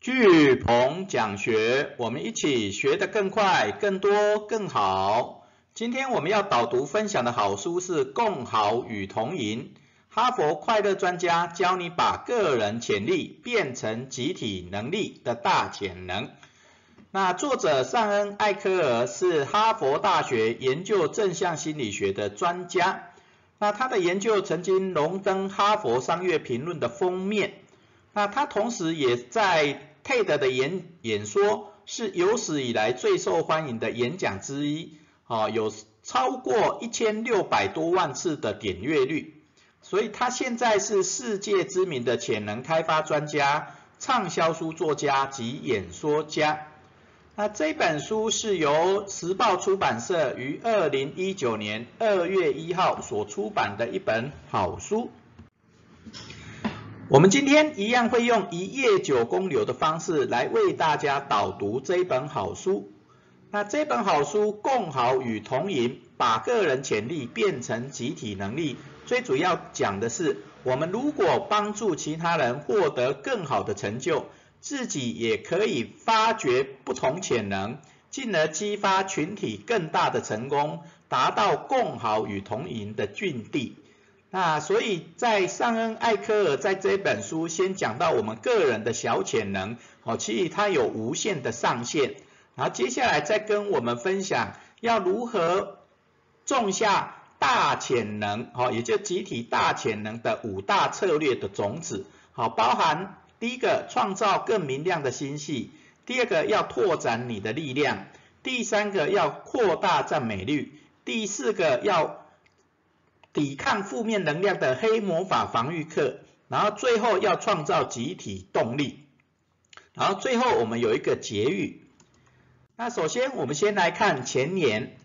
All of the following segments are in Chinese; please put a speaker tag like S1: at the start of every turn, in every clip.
S1: 巨鹏讲学，我们一起学得更快、更多、更好。今天我们要导读分享的好书是《共好与同赢》，哈佛快乐专家教你把个人潜力变成集体能力的大潜能。那作者尚恩·艾科尔是哈佛大学研究正向心理学的专家，那他的研究曾经荣登哈佛商业评论的封面。那他同时也在 TED 的演演说是有史以来最受欢迎的演讲之一，啊，有超过一千六百多万次的点阅率，所以他现在是世界知名的潜能开发专家、畅销书作家及演说家。那这本书是由时报出版社于二零一九年二月一号所出版的一本好书。我们今天一样会用一页九公流的方式来为大家导读这本好书。那这本好书共好与同赢，把个人潜力变成集体能力，最主要讲的是，我们如果帮助其他人获得更好的成就，自己也可以发掘不同潜能，进而激发群体更大的成功，达到共好与同赢的境地。那所以，在尚恩·艾科尔在这本书先讲到我们个人的小潜能，哦，其实它有无限的上限。然后接下来再跟我们分享要如何种下大潜能，哦，也就集体大潜能的五大策略的种子，好，包含第一个创造更明亮的星系，第二个要拓展你的力量，第三个要扩大赞美率，第四个要。抵抗负面能量的黑魔法防御课，然后最后要创造集体动力，然后最后我们有一个结语。那首先我们先来看前言，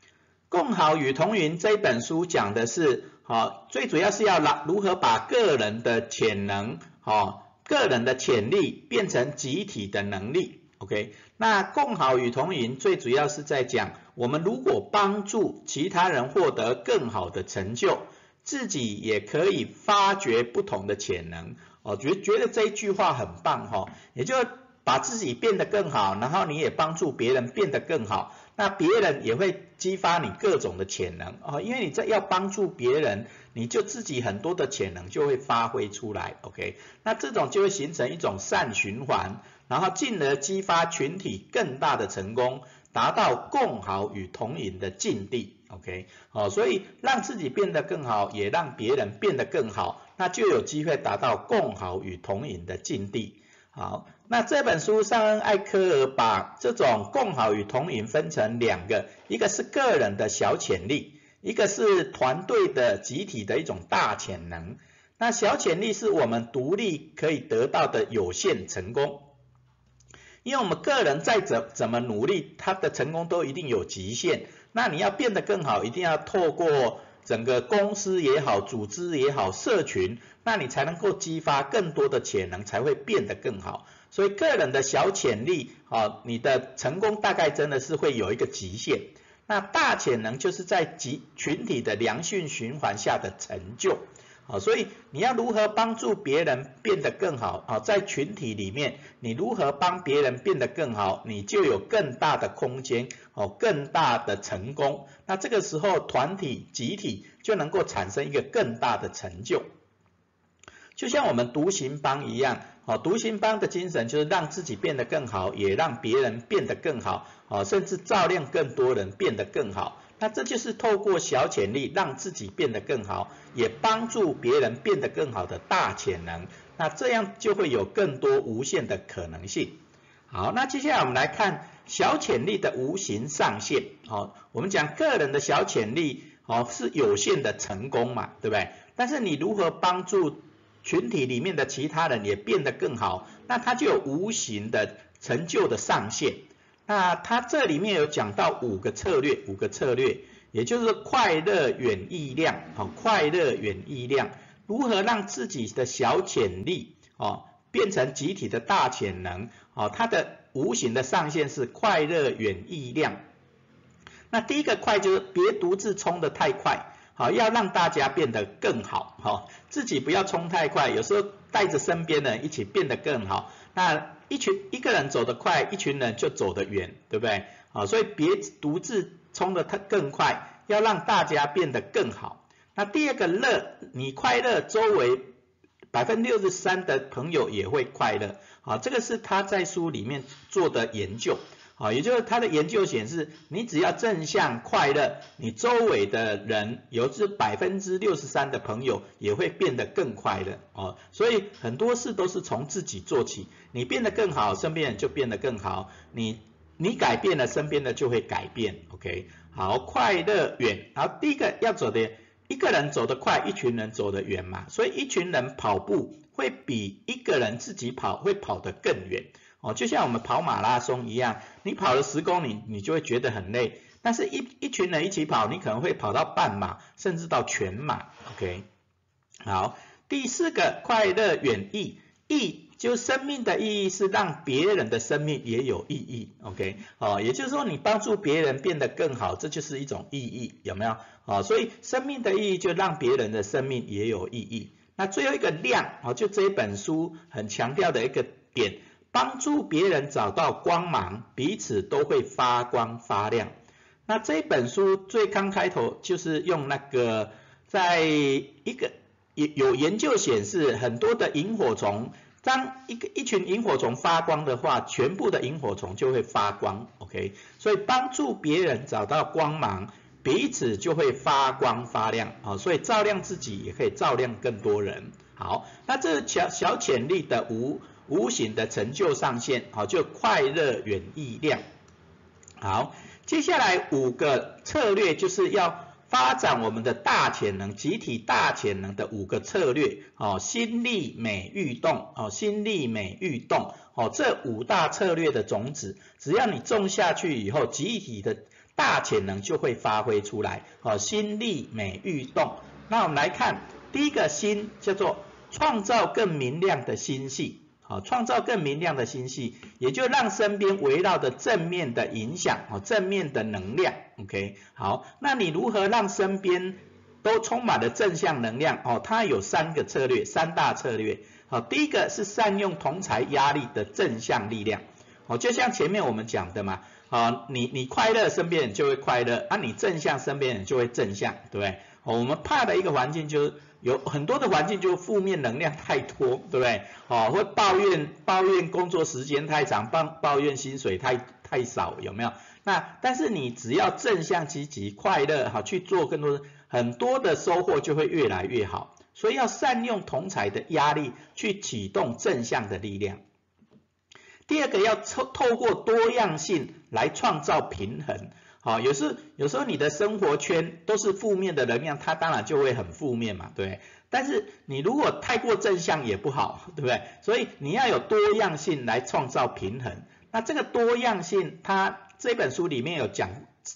S1: 《共好与同云》这本书讲的是，好，最主要是要让如何把个人的潜能，好，个人的潜力变成集体的能力。OK，那共好与同云最主要是在讲，我们如果帮助其他人获得更好的成就，自己也可以发掘不同的潜能。哦，觉觉得这一句话很棒哈，也就把自己变得更好，然后你也帮助别人变得更好，那别人也会激发你各种的潜能哦，因为你在要帮助别人，你就自己很多的潜能就会发挥出来。OK，那这种就会形成一种善循环。然后进而激发群体更大的成功，达到共好与同赢的境地。OK，好，所以让自己变得更好，也让别人变得更好，那就有机会达到共好与同赢的境地。好，那这本书上恩艾科尔把这种共好与同赢分成两个，一个是个人的小潜力，一个是团队的集体的一种大潜能。那小潜力是我们独立可以得到的有限成功。因为我们个人再怎怎么努力，他的成功都一定有极限。那你要变得更好，一定要透过整个公司也好、组织也好、社群，那你才能够激发更多的潜能，才会变得更好。所以个人的小潜力，啊，你的成功大概真的是会有一个极限。那大潜能就是在集群体的良性循环下的成就。好，所以你要如何帮助别人变得更好？啊，在群体里面，你如何帮别人变得更好，你就有更大的空间，哦，更大的成功。那这个时候，团体集体就能够产生一个更大的成就。就像我们独行帮一样，哦，独行帮的精神就是让自己变得更好，也让别人变得更好，哦，甚至照亮更多人变得更好。那这就是透过小潜力让自己变得更好，也帮助别人变得更好的大潜能。那这样就会有更多无限的可能性。好，那接下来我们来看小潜力的无形上限。好，我们讲个人的小潜力，哦是有限的成功嘛，对不对？但是你如何帮助群体里面的其他人也变得更好，那它就有无形的成就的上限。那它这里面有讲到五个策略，五个策略，也就是快乐远意量，好，快乐远意量，如何让自己的小潜力，哦，变成集体的大潜能，哦，它的无形的上限是快乐远意量。那第一个快就是别独自冲得太快，好，要让大家变得更好，哈，自己不要冲太快，有时候带着身边的人一起变得更好。那一群一个人走得快，一群人就走得远，对不对？啊，所以别独自冲得太更快，要让大家变得更好。那第二个乐，你快乐，周围百分六十三的朋友也会快乐。啊，这个是他在书里面做的研究。啊，也就是他的研究显示，你只要正向快乐，你周围的人有这百分之六十三的朋友也会变得更快乐。哦，所以很多事都是从自己做起，你变得更好，身边人就变得更好。你你改变了，身边的就会改变。OK，好，快乐远。然后第一个要走的，一个人走得快，一群人走得远嘛。所以一群人跑步会比一个人自己跑会跑得更远。哦，就像我们跑马拉松一样，你跑了十公里，你就会觉得很累。但是，一一群人一起跑，你可能会跑到半马，甚至到全马。OK，好，第四个快乐远意，意就生命的意义是让别人的生命也有意义。OK，哦，也就是说你帮助别人变得更好，这就是一种意义，有没有？哦，所以生命的意义就让别人的生命也有意义。那最后一个亮，哦，就这一本书很强调的一个点。帮助别人找到光芒，彼此都会发光发亮。那这本书最刚开头就是用那个，在一个有有研究显示，很多的萤火虫，当一个一群萤火虫发光的话，全部的萤火虫就会发光。OK，所以帮助别人找到光芒，彼此就会发光发亮啊。所以照亮自己也可以照亮更多人。好，那这小小潜力的无。无形的成就上限，好，就快乐远意量。好，接下来五个策略就是要发展我们的大潜能，集体大潜能的五个策略，哦，心力美欲动，哦，心力美欲动，哦，这五大策略的种子，只要你种下去以后，集体的大潜能就会发挥出来，哦，心力美欲动。那我们来看第一个心，叫做创造更明亮的星系。好，创造更明亮的星系，也就让身边围绕的正面的影响，哦，正面的能量，OK，好，那你如何让身边都充满了正向能量？哦，它有三个策略，三大策略。好，第一个是善用同才压力的正向力量，哦，就像前面我们讲的嘛，啊，你你快乐，身边人就会快乐，啊，你正向，身边人就会正向，对不对？我们怕的一个环境就是。有很多的环境就负面能量太多，对不对？哦，会抱怨抱怨工作时间太长，抱抱怨薪水太太少，有没有？那但是你只要正向积极快乐，哈，去做更多很多的收获就会越来越好。所以要善用同才的压力去启动正向的力量。第二个要透透过多样性来创造平衡。好，有时有时候你的生活圈都是负面的能量，它当然就会很负面嘛，对。但是你如果太过正向也不好，对不对？所以你要有多样性来创造平衡。那这个多样性，它这本书里面有讲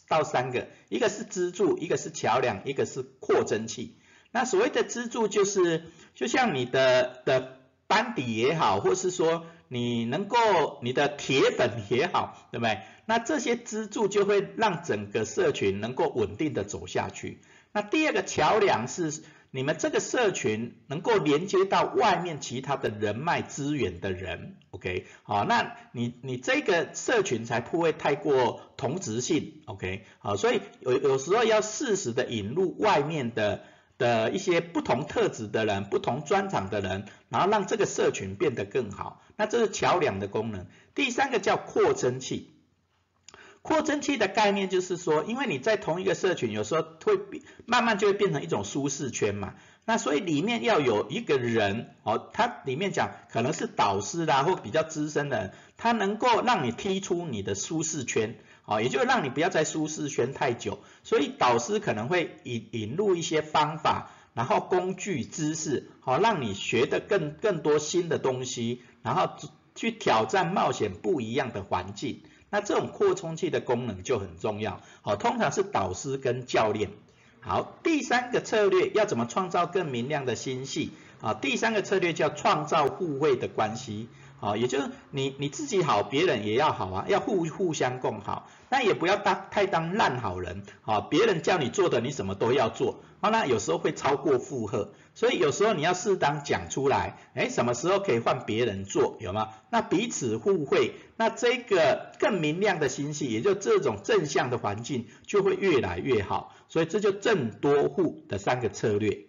S1: 到三个，一个是支柱，一个是桥梁，一个是扩增器。那所谓的支柱就是，就像你的的班底也好，或是说你能够你的铁粉也好，对不对？那这些支柱就会让整个社群能够稳定的走下去。那第二个桥梁是你们这个社群能够连接到外面其他的人脉资源的人，OK？好，那你你这个社群才不会太过同质性，OK？好，所以有有时候要适时的引入外面的的一些不同特质的人、不同专长的人，然后让这个社群变得更好。那这是桥梁的功能。第三个叫扩增器。扩增器的概念就是说，因为你在同一个社群，有时候会慢慢就会变成一种舒适圈嘛。那所以里面要有一个人哦，他里面讲可能是导师啦，或比较资深的人，他能够让你踢出你的舒适圈，哦，也就是让你不要在舒适圈太久。所以导师可能会引引入一些方法，然后工具知识，好让你学的更更多新的东西，然后去挑战冒险不一样的环境。那这种扩充器的功能就很重要，好，通常是导师跟教练。好，第三个策略要怎么创造更明亮的星系？啊，第三个策略叫创造互惠的关系。啊，也就是你你自己好，别人也要好啊，要互互相共好，那也不要当太当烂好人，啊，别人叫你做的你什么都要做，啊，那有时候会超过负荷，所以有时候你要适当讲出来，哎，什么时候可以换别人做，有吗？那彼此互惠，那这个更明亮的星系，也就这种正向的环境就会越来越好，所以这就正多户的三个策略。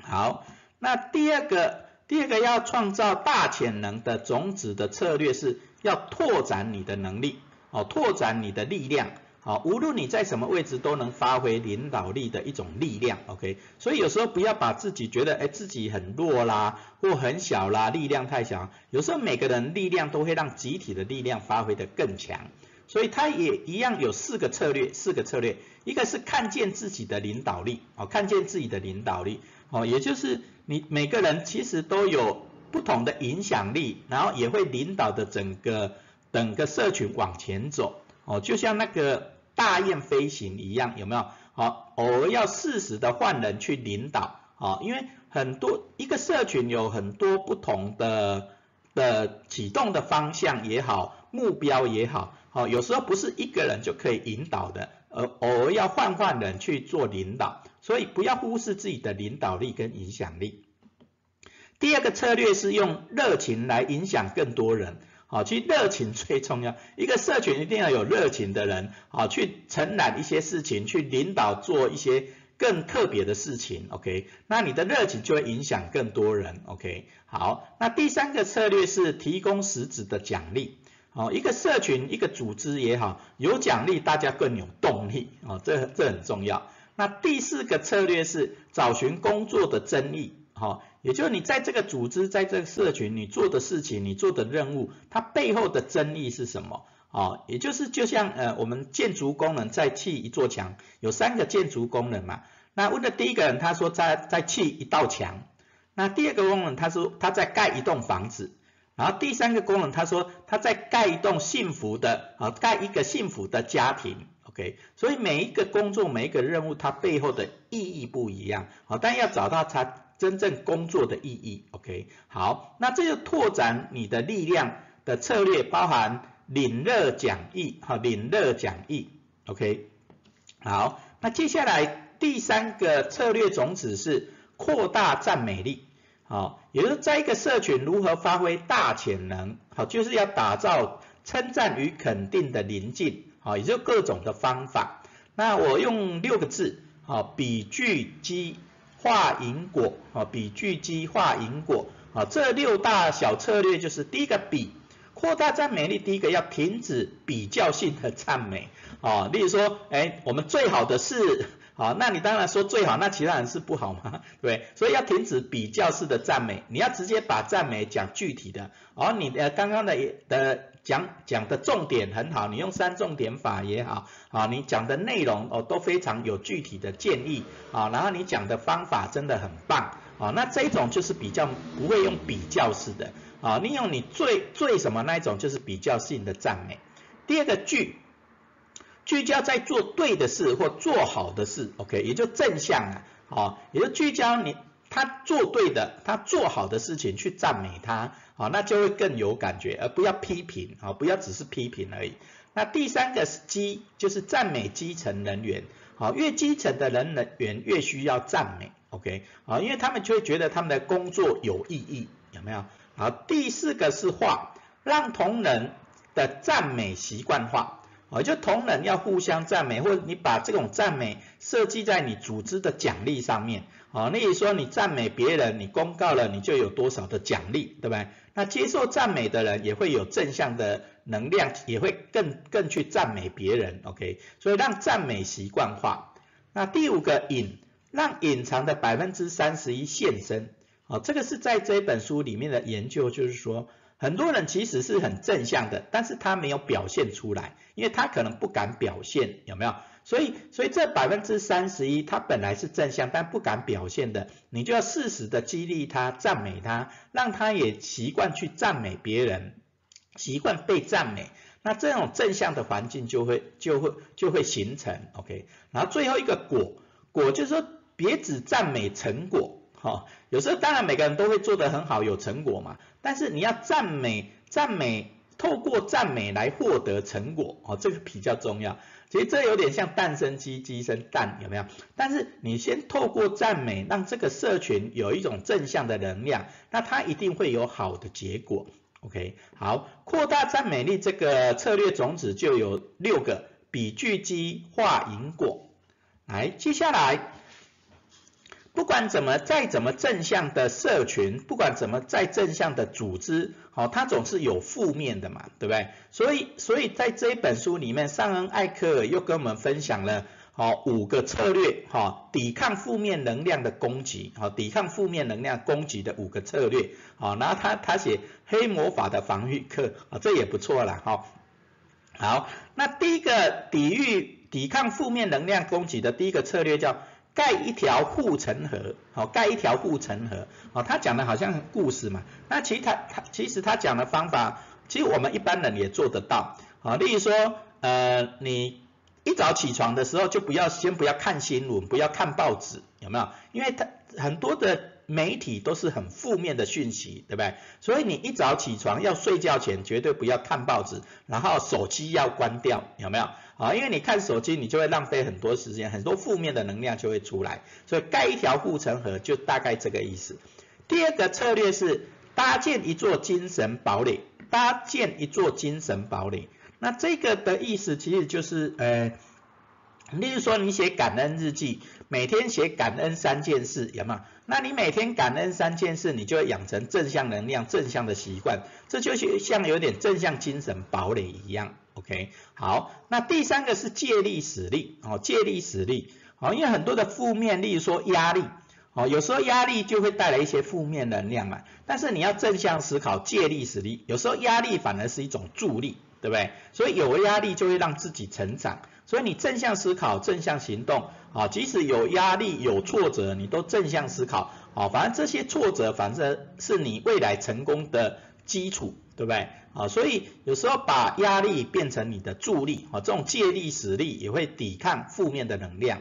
S1: 好，那第二个。第二个要创造大潜能的种子的策略是要拓展你的能力，哦，拓展你的力量，好，无论你在什么位置都能发挥领导力的一种力量，OK，所以有时候不要把自己觉得哎自己很弱啦，或很小啦，力量太小，有时候每个人力量都会让集体的力量发挥的更强，所以它也一样有四个策略，四个策略，一个是看见自己的领导力，哦，看见自己的领导力，哦，也就是。你每个人其实都有不同的影响力，然后也会领导的整个整个社群往前走哦，就像那个大雁飞行一样，有没有？好，偶尔要适时的换人去领导哦，因为很多一个社群有很多不同的的启动的方向也好，目标也好，好，有时候不是一个人就可以引导的，而偶尔要换换人去做领导。所以不要忽视自己的领导力跟影响力。第二个策略是用热情来影响更多人，好，其实热情最重要。一个社群一定要有热情的人，好，去承揽一些事情，去领导做一些更特别的事情，OK？那你的热情就会影响更多人，OK？好，那第三个策略是提供实质的奖励，好，一个社群一个组织也好，有奖励大家更有动力，哦，这这很重要。那第四个策略是找寻工作的真意，哈，也就是你在这个组织，在这个社群，你做的事情，你做的任务，它背后的真意是什么？啊，也就是就像呃，我们建筑工人在砌一座墙，有三个建筑工人嘛。那问的第一个人他说在在砌一道墙，那第二个工人他说他在盖一栋房子，然后第三个工人他说他在盖一栋幸福的啊，盖一个幸福的家庭。OK，所以每一个工作、每一个任务，它背后的意义不一样，好，但要找到它真正工作的意义。OK，好，那这个拓展你的力量的策略，包含领热讲义，哈，领热讲义。OK，好，那接下来第三个策略种子是扩大赞美力，好，也就是在一个社群如何发挥大潜能，好，就是要打造称赞与肯定的临近。啊，也就各种的方法。那我用六个字，啊，比聚积化因果，啊，比聚积化因果，啊，这六大小策略就是第一个比，扩大赞美力，第一个要停止比较性的赞美，啊，例如说，哎，我们最好的是，好，那你当然说最好，那其他人是不好吗？对，所以要停止比较式的赞美，你要直接把赞美讲具体的，而你呃刚刚的的。讲讲的重点很好，你用三重点法也好，啊，你讲的内容哦都非常有具体的建议，啊，然后你讲的方法真的很棒，啊，那这种就是比较不会用比较式的，啊，利用你最最什么那一种就是比较性的赞美。第二个聚聚焦在做对的事或做好的事，OK，也就正向啊，啊，也就聚焦你他做对的，他做好的事情去赞美他。好，那就会更有感觉，而不要批评，好，不要只是批评而已。那第三个是基，就是赞美基层人员，好，越基层的人人员越需要赞美，OK，好，因为他们就会觉得他们的工作有意义，有没有？好，第四个是化，让同仁的赞美习惯化。哦，就同仁要互相赞美，或者你把这种赞美设计在你组织的奖励上面。哦，例如说你赞美别人，你公告了，你就有多少的奖励，对不对？那接受赞美的人也会有正向的能量，也会更更去赞美别人。OK，所以让赞美习惯化。那第五个隐，让隐藏的百分之三十一现身。哦，这个是在这本书里面的研究，就是说。很多人其实是很正向的，但是他没有表现出来，因为他可能不敢表现，有没有？所以，所以这百分之三十一，他本来是正向，但不敢表现的，你就要适时的激励他，赞美他，让他也习惯去赞美别人，习惯被赞美，那这种正向的环境就会就会就会形成，OK。然后最后一个果，果就是说，别只赞美成果。哈，有时候当然每个人都会做得很好，有成果嘛，但是你要赞美赞美，透过赞美来获得成果，哦，这个比较重要。其实这有点像蛋生鸡，鸡生蛋，有没有？但是你先透过赞美，让这个社群有一种正向的能量，那它一定会有好的结果。OK，好，扩大赞美力这个策略种子就有六个，比巨基化因果。来，接下来。不管怎么再怎么正向的社群，不管怎么再正向的组织，好，它总是有负面的嘛，对不对？所以，所以在这一本书里面，尚恩艾克尔又跟我们分享了，好五个策略，哈，抵抗负面能量的攻击，好，抵抗负面能量攻击的五个策略，好，然后他他写黑魔法的防御课，啊，这也不错了，哈。好，那第一个抵御抵抗负面能量攻击的第一个策略叫。盖一条护城河，好，盖一条护城河，哦，他讲的好像故事嘛，那其他他其实他讲的方法，其实我们一般人也做得到，啊，例如说，呃，你一早起床的时候就不要先不要看新闻，不要看报纸，有没有？因为他很多的媒体都是很负面的讯息，对不对？所以你一早起床要睡觉前绝对不要看报纸，然后手机要关掉，有没有？啊，因为你看手机，你就会浪费很多时间，很多负面的能量就会出来，所以盖一条护城河就大概这个意思。第二个策略是搭建一座精神堡垒，搭建一座精神堡垒。那这个的意思其实就是，呃，例如说你写感恩日记，每天写感恩三件事，有没有？那你每天感恩三件事，你就会养成正向能量、正向的习惯，这就是像有点正向精神堡垒一样。OK，好，那第三个是借力使力，哦，借力使力，哦，因为很多的负面，例如说压力，哦，有时候压力就会带来一些负面能量嘛，但是你要正向思考，借力使力，有时候压力反而是一种助力，对不对？所以有压力就会让自己成长，所以你正向思考，正向行动，啊，即使有压力、有挫折，你都正向思考，啊，反正这些挫折，反正是你未来成功的基础。对不对？啊，所以有时候把压力变成你的助力，啊，这种借力使力也会抵抗负面的能量。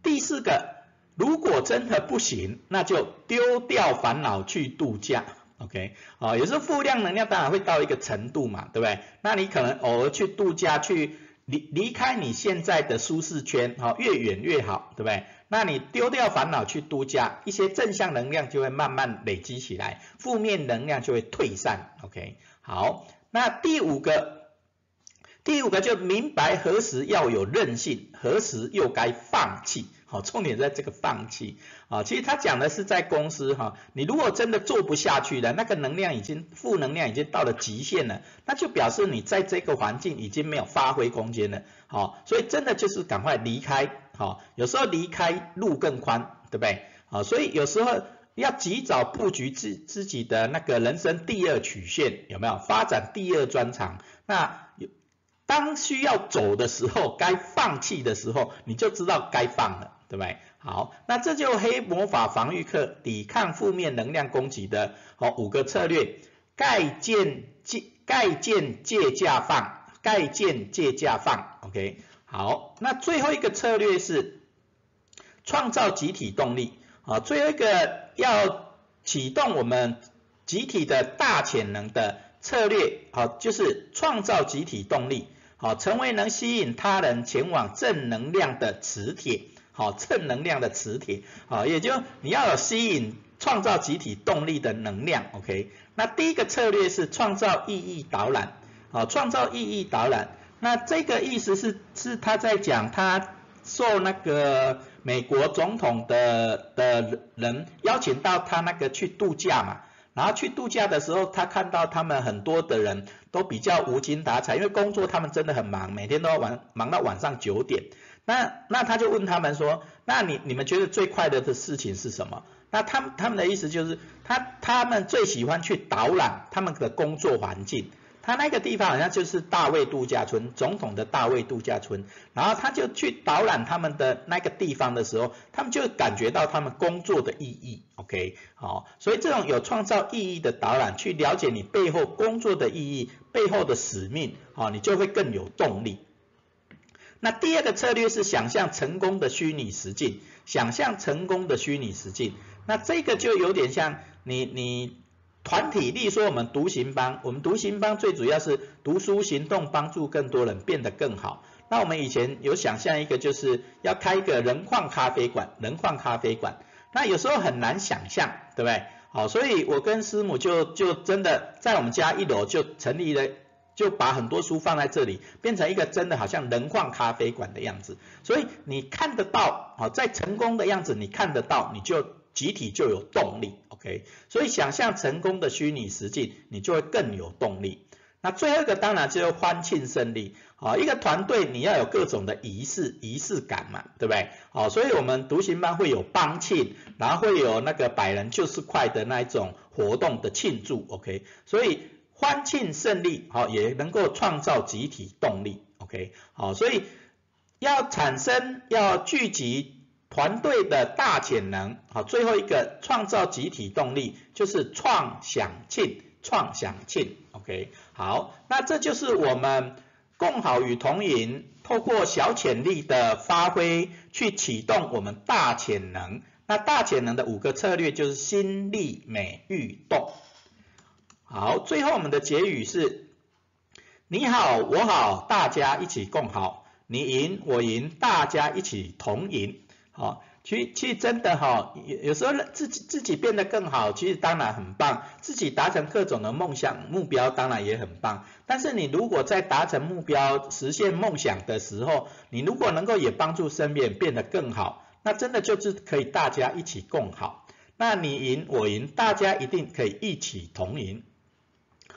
S1: 第四个，如果真的不行，那就丢掉烦恼去度假，OK？啊，有时候负量能量当然会到一个程度嘛，对不对？那你可能偶尔去度假，去离离开你现在的舒适圈，好，越远越好，对不对？那你丢掉烦恼去度假，一些正向能量就会慢慢累积起来，负面能量就会退散，OK？好，那第五个，第五个就明白何时要有韧性，何时又该放弃。好，重点在这个放弃。啊，其实他讲的是在公司哈，你如果真的做不下去了，那个能量已经负能量已经到了极限了，那就表示你在这个环境已经没有发挥空间了。好，所以真的就是赶快离开。好，有时候离开路更宽，对不对？好，所以有时候。要及早布局自自己的那个人生第二曲线，有没有发展第二专长？那当需要走的时候，该放弃的时候，你就知道该放了，对不对？好，那这就黑魔法防御课抵抗负面能量攻击的好五个策略：盖建借盖建借价放，盖建借价放。OK，好，那最后一个策略是创造集体动力。好，最后一个要启动我们集体的大潜能的策略，好，就是创造集体动力，好，成为能吸引他人前往正能量的磁铁，好，正能量的磁铁，好，也就你要有吸引创造集体动力的能量，OK？那第一个策略是创造意义导览，好，创造意义导览，那这个意思是是他在讲他受那个。美国总统的的人邀请到他那个去度假嘛，然后去度假的时候，他看到他们很多的人都比较无精打采，因为工作他们真的很忙，每天都要晚忙到晚上九点。那那他就问他们说，那你你们觉得最快乐的事情是什么？那他们他们的意思就是他他们最喜欢去导览他们的工作环境。他那个地方好像就是大卫度假村，总统的大卫度假村，然后他就去导览他们的那个地方的时候，他们就感觉到他们工作的意义，OK，好，所以这种有创造意义的导览，去了解你背后工作的意义，背后的使命，好，你就会更有动力。那第二个策略是想象成功的虚拟实境，想象成功的虚拟实境，那这个就有点像你你团体，例如说我们独行帮，我们独行帮最主要是读书行动，帮助更多人变得更好。那我们以前有想象一个，就是要开一个人矿咖啡馆，人矿咖啡馆，那有时候很难想象，对不对？好，所以我跟师母就就真的在我们家一楼就成立了。就把很多书放在这里，变成一个真的好像人矿咖啡馆的样子。所以你看得到，好，在成功的样子你看得到，你就集体就有动力，OK。所以想象成功的虚拟实境，你就会更有动力。那最后一个当然就是欢庆胜利，好，一个团队你要有各种的仪式仪式感嘛，对不对？好，所以我们独行班会有帮庆，然后会有那个百人就是快的那一种活动的庆祝，OK。所以。欢庆胜利，好，也能够创造集体动力，OK，好，所以要产生要聚集团队的大潜能，好，最后一个创造集体动力就是创想庆，创想庆，OK，好，那这就是我们共好与同赢，透过小潜力的发挥去启动我们大潜能，那大潜能的五个策略就是心力美育动。好，最后我们的结语是：你好，我好，大家一起共好，你赢我赢，大家一起同赢。好，其其实真的哈，有有时候自己自己变得更好，其实当然很棒，自己达成各种的梦想目标当然也很棒。但是你如果在达成目标、实现梦想的时候，你如果能够也帮助身边变得更好，那真的就是可以大家一起共好。那你赢我赢，大家一定可以一起同赢。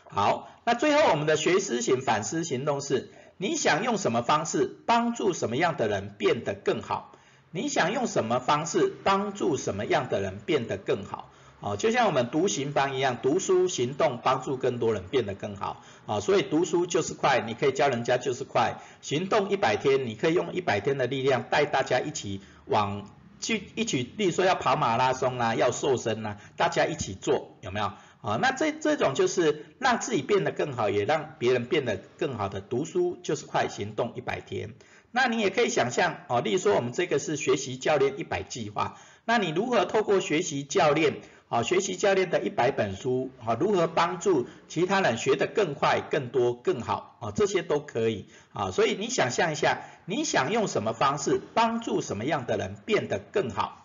S1: 好，那最后我们的学思型反思行动是，你想用什么方式帮助什么样的人变得更好？你想用什么方式帮助什么样的人变得更好？哦，就像我们读行班一样，读书行动帮助更多人变得更好。啊，所以读书就是快，你可以教人家就是快。行动一百天，你可以用一百天的力量带大家一起往去一起，例如说要跑马拉松啦，要瘦身啦，大家一起做，有没有？啊，那这这种就是让自己变得更好，也让别人变得更好的读书就是快行动一百天。那你也可以想象，哦，例如说我们这个是学习教练一百计划，那你如何透过学习教练，啊，学习教练的一百本书，啊，如何帮助其他人学得更快、更多、更好，啊，这些都可以，啊，所以你想象一下，你想用什么方式帮助什么样的人变得更好？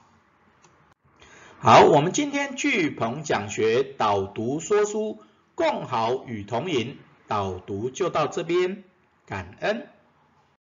S1: 好，我们今天聚鹏讲学导读说书，共好与同赢，导读就到这边，感恩。